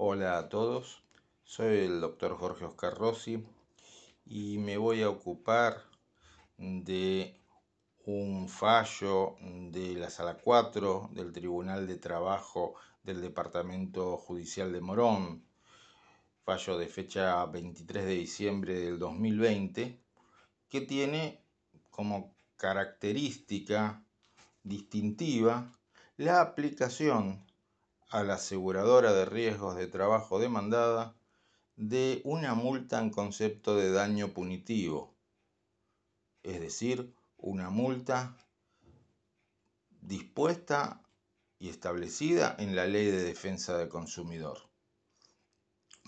Hola a todos, soy el doctor Jorge Oscar Rossi y me voy a ocupar de un fallo de la Sala 4 del Tribunal de Trabajo del Departamento Judicial de Morón, fallo de fecha 23 de diciembre del 2020, que tiene como característica distintiva la aplicación a la aseguradora de riesgos de trabajo demandada de una multa en concepto de daño punitivo, es decir, una multa dispuesta y establecida en la Ley de Defensa del Consumidor.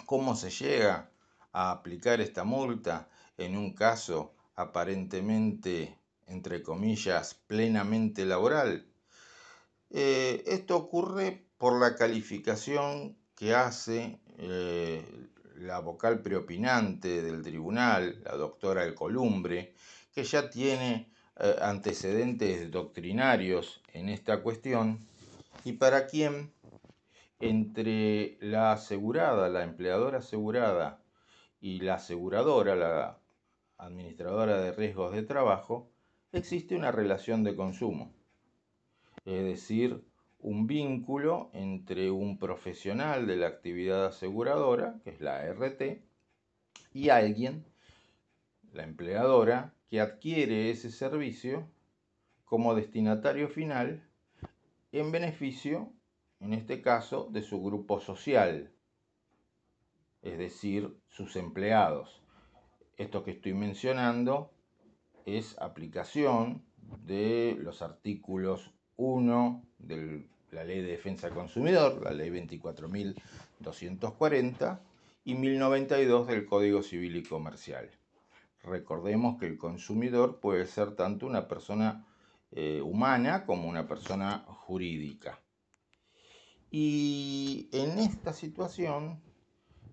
¿Cómo se llega a aplicar esta multa en un caso aparentemente, entre comillas, plenamente laboral? Eh, esto ocurre por la calificación que hace eh, la vocal preopinante del tribunal, la doctora El Columbre, que ya tiene eh, antecedentes doctrinarios en esta cuestión y para quien entre la asegurada, la empleadora asegurada y la aseguradora, la administradora de riesgos de trabajo, existe una relación de consumo. Es decir, un vínculo entre un profesional de la actividad aseguradora, que es la RT, y alguien, la empleadora, que adquiere ese servicio como destinatario final en beneficio, en este caso, de su grupo social, es decir, sus empleados. Esto que estoy mencionando es aplicación de los artículos 1 de la Ley de Defensa del Consumidor, la Ley 24.240, y 1092 del Código Civil y Comercial. Recordemos que el consumidor puede ser tanto una persona eh, humana como una persona jurídica. Y en esta situación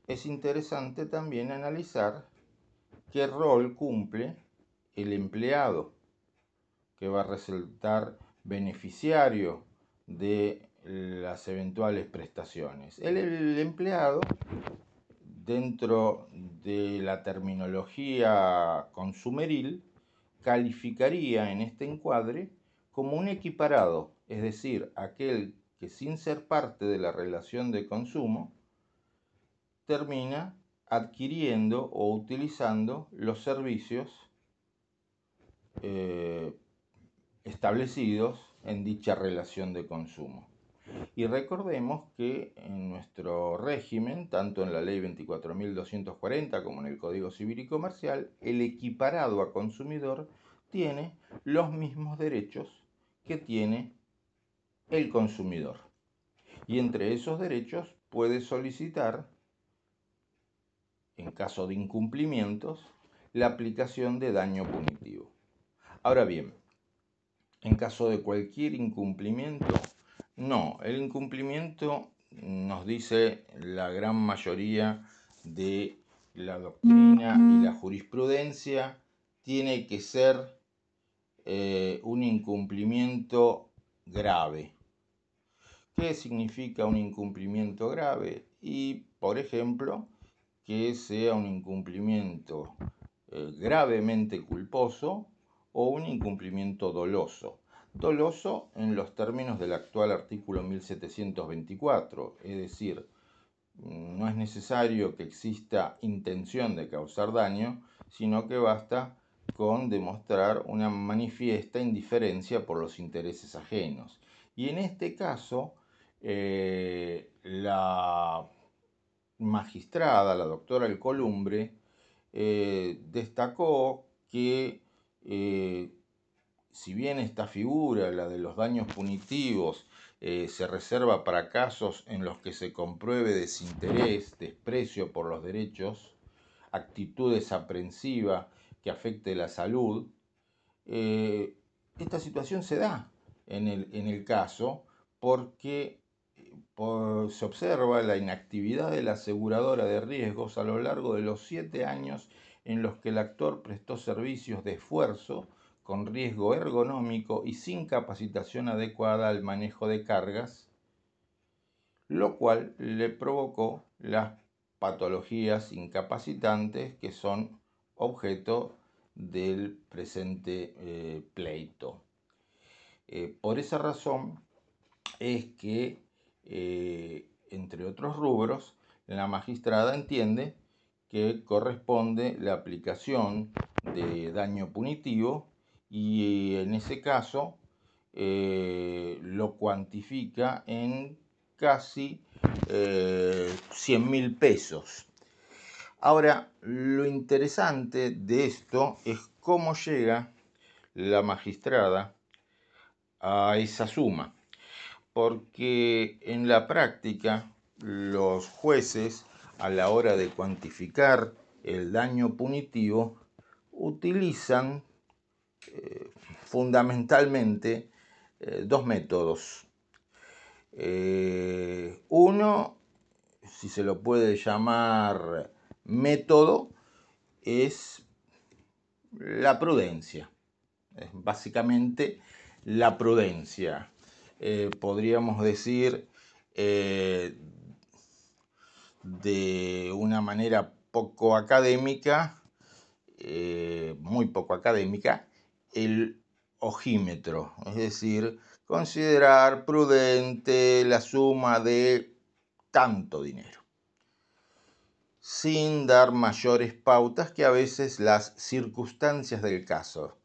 es interesante también analizar qué rol cumple el empleado, que va a resultar beneficiario de las eventuales prestaciones. El, empleado, dentro de la terminología consumeril, calificaría en este encuadre como un equiparado, es decir, aquel que sin ser parte de la relación de consumo, termina adquiriendo o utilizando los servicios eh, establecidos en dicha relación de consumo. Y recordemos que en nuestro régimen, tanto en la ley 24.240 como en el Código Civil y Comercial, el equiparado a consumidor tiene los mismos derechos que tiene el consumidor. Y entre esos derechos puede solicitar, en caso de incumplimientos, la aplicación de daño punitivo. Ahora bien, en caso de cualquier incumplimiento? No, el incumplimiento nos dice la gran mayoría de la doctrina y la jurisprudencia tiene que ser eh, un incumplimiento grave. ¿Qué significa un incumplimiento grave? Y, por ejemplo, que sea un incumplimiento eh, gravemente culposo o un incumplimiento doloso. Doloso en los términos del actual artículo 1724, es decir, no es necesario que exista intención de causar daño, sino que basta con demostrar una manifiesta indiferencia por los intereses ajenos. Y en este caso, eh, la magistrada, la doctora El Columbre, eh, destacó que eh, si bien esta figura, la de los daños punitivos, eh, se reserva para casos en los que se compruebe desinterés, desprecio por los derechos, actitud desaprensiva que afecte la salud, eh, esta situación se da en el, caso porque se observa la inactividad de la aseguradora de riesgos a lo largo de los siete años en los que el actor prestó servicios de esfuerzo con riesgo ergonómico y sin capacitación adecuada al manejo de cargas, lo cual le provocó las patologías incapacitantes que son objeto del presente eh, pleito. Eh, por esa razón es que, eh, entre otros rubros, la magistrada entiende que corresponde la aplicación de daño punitivo y en ese caso lo cuantifica en casi 100 mil pesos. Ahora, lo interesante de esto es cómo llega la magistrada a esa suma, porque en la práctica los jueces a la hora de cuantificar el daño punitivo utilizan eh, fundamentalmente eh, dos métodos. Eh, uno, si se lo puede llamar método es la prudencia. Es básicamente la prudencia. Podríamos decir de una manera poco académica, eh, muy poco académica, el ojímetro, es decir, considerar prudente la suma de tanto dinero sin dar mayores pautas que a veces las circunstancias del caso.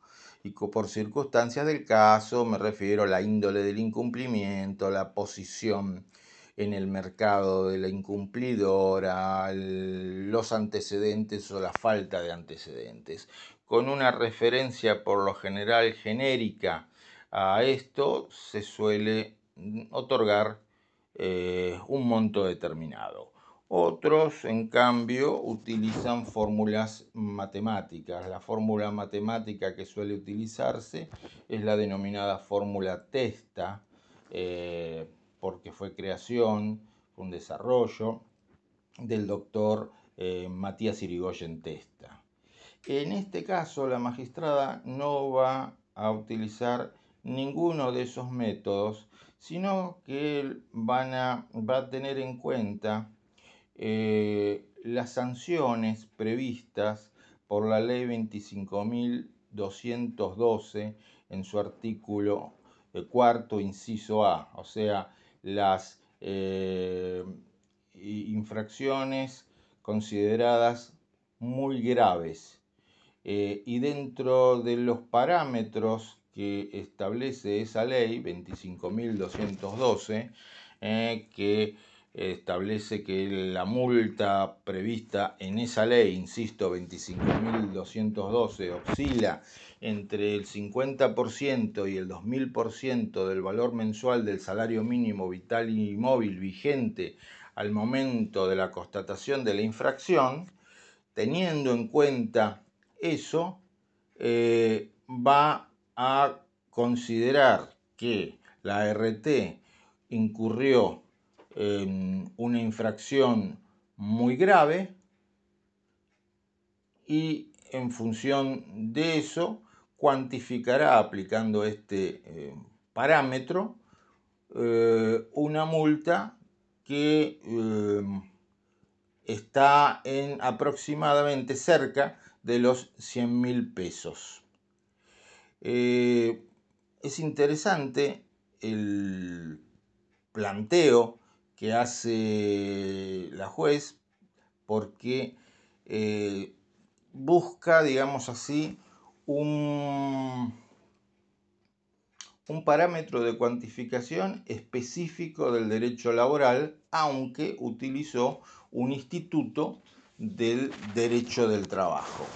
Y por circunstancias del caso me refiero a la índole del incumplimiento, la posición en el mercado de la incumplidora, los antecedentes o la falta de antecedentes. Con una referencia por lo general genérica a esto se suele otorgar eh, un monto determinado. Otros, en cambio, utilizan fórmulas matemáticas. La fórmula matemática que suele utilizarse es la denominada fórmula testa, eh, porque fue creación, un desarrollo del doctor eh, Matías Irigoyen Testa. En este caso, la magistrada no va a utilizar ninguno de esos métodos, sino que van a, va a tener en cuenta eh, las sanciones previstas por la ley 25.212 en su artículo eh, cuarto, inciso A, o sea, las eh, infracciones consideradas muy graves. y dentro de los parámetros que establece esa ley 25.212, que establece que la multa prevista en esa ley, insisto, 25.212, oscila entre el 50% y el 2.000% del valor mensual del salario mínimo vital y móvil vigente al momento de la constatación de la infracción, teniendo en cuenta eso, eh, va a considerar que la RT incurrió una infracción muy grave y en función de eso cuantificará aplicando este eh, parámetro eh, una multa que em, está en aproximadamente cerca de los 100 mil pesos. Eh, es interesante el planteo que hace la juez porque eh, busca, digamos así, un, un parámetro de cuantificación específico del derecho laboral, aunque utilizó un instituto del derecho del trabajo.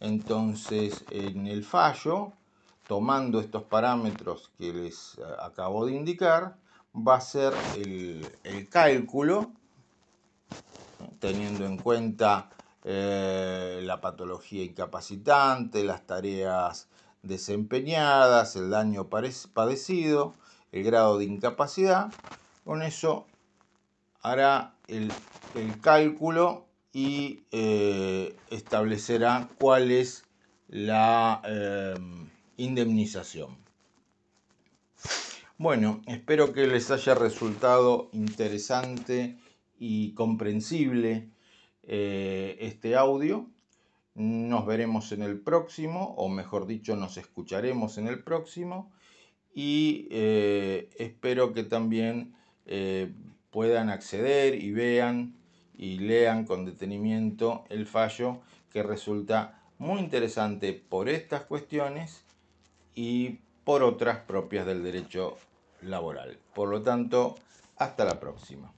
Entonces, en el fallo, tomando estos parámetros que les eh, acabo de indicar, va a ser el, cálculo, teniendo en cuenta eh, la patología incapacitante, las tareas desempeñadas, el daño padecido, el grado de incapacidad. Con eso hará el, cálculo y eh, establecerá cuál es la eh, indemnización. Bueno, espero que les haya resultado interesante y comprensible eh, este audio. Nos veremos en el próximo, o mejor dicho, nos escucharemos en el próximo. Y eh, espero que también eh, puedan acceder y vean y lean con detenimiento el fallo que resulta muy interesante por estas cuestiones y por otras propias del derecho laboral. Por lo tanto, hasta la próxima.